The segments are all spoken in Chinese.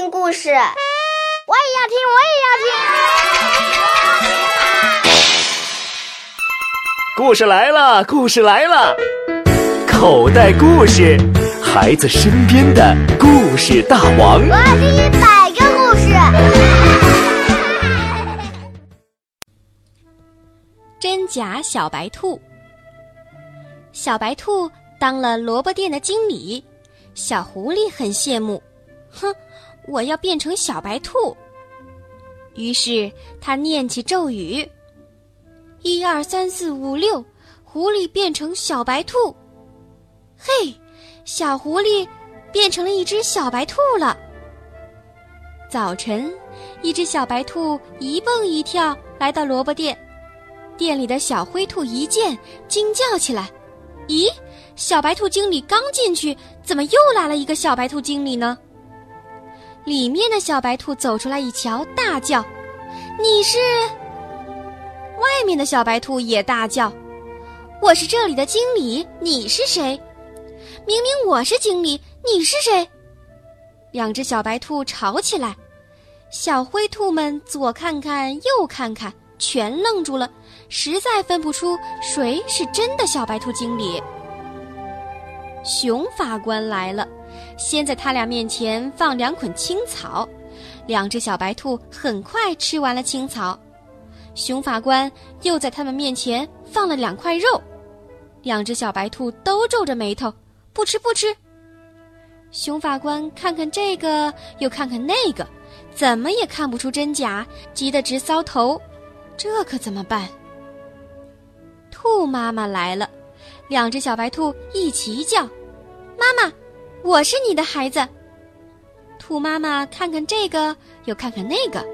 听故事，我也要听，我也要听。故事来了，故事来了，口袋故事，孩子身边的故事大王。我要听一百个故事。真假小白兔，小白兔当了萝卜店的经理，小狐狸很羡慕。哼，我要变成小白兔。于是他念起咒语：“一二三四五六，狐狸变成小白兔。”嘿，小狐狸变成了一只小白兔了。早晨，一只小白兔一蹦一跳来到萝卜店，店里的小灰兔一见，惊叫起来：“咦，小白兔经理刚进去，怎么又来了一个小白兔经理呢？”里面的小白兔走出来一瞧，大叫：“你是！”外面的小白兔也大叫：“我是这里的经理，你是谁？明明我是经理，你是谁？”两只小白兔吵起来，小灰兔们左看看右看看，全愣住了，实在分不出谁是真的小白兔经理。熊法官来了。先在他俩面前放两捆青草，两只小白兔很快吃完了青草。熊法官又在他们面前放了两块肉，两只小白兔都皱着眉头，不吃不吃。熊法官看看这个，又看看那个，怎么也看不出真假，急得直搔头。这可怎么办？兔妈妈来了，两只小白兔一齐叫：“妈妈！”我是你的孩子。兔妈妈看看这个，又看看那个，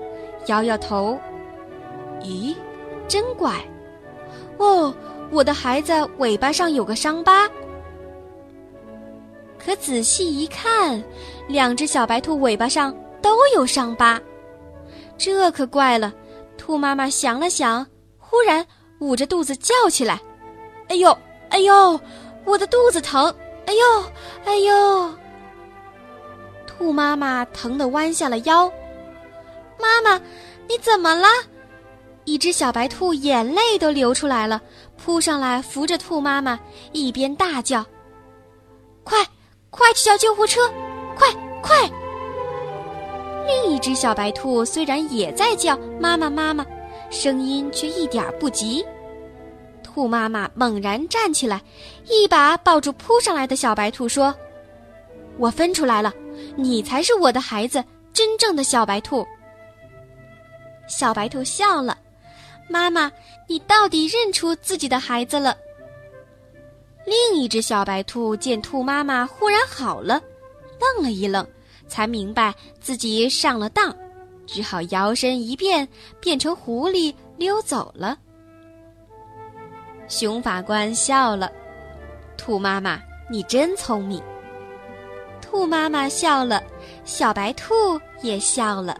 摇摇头。咦，真怪！哦，我的孩子尾巴上有个伤疤。可仔细一看，两只小白兔尾巴上都有伤疤，这可怪了。兔妈妈想了想，忽然捂着肚子叫起来：“哎呦，哎呦，我的肚子疼！”哎呦，哎呦！兔妈妈疼得弯下了腰。妈妈，你怎么了？一只小白兔眼泪都流出来了，扑上来扶着兔妈妈，一边大叫：“快，快去叫救护车！快，快！”另一只小白兔虽然也在叫“妈妈，妈妈”，声音却一点不急。兔妈妈猛然站起来，一把抱住扑上来的小白兔，说：“我分出来了，你才是我的孩子，真正的小白兔。”小白兔笑了：“妈妈，你到底认出自己的孩子了？”另一只小白兔见兔妈妈忽然好了，愣了一愣，才明白自己上了当，只好摇身一变，变成狐狸溜走了。熊法官笑了：“兔妈妈，你真聪明。”兔妈妈笑了，小白兔也笑了。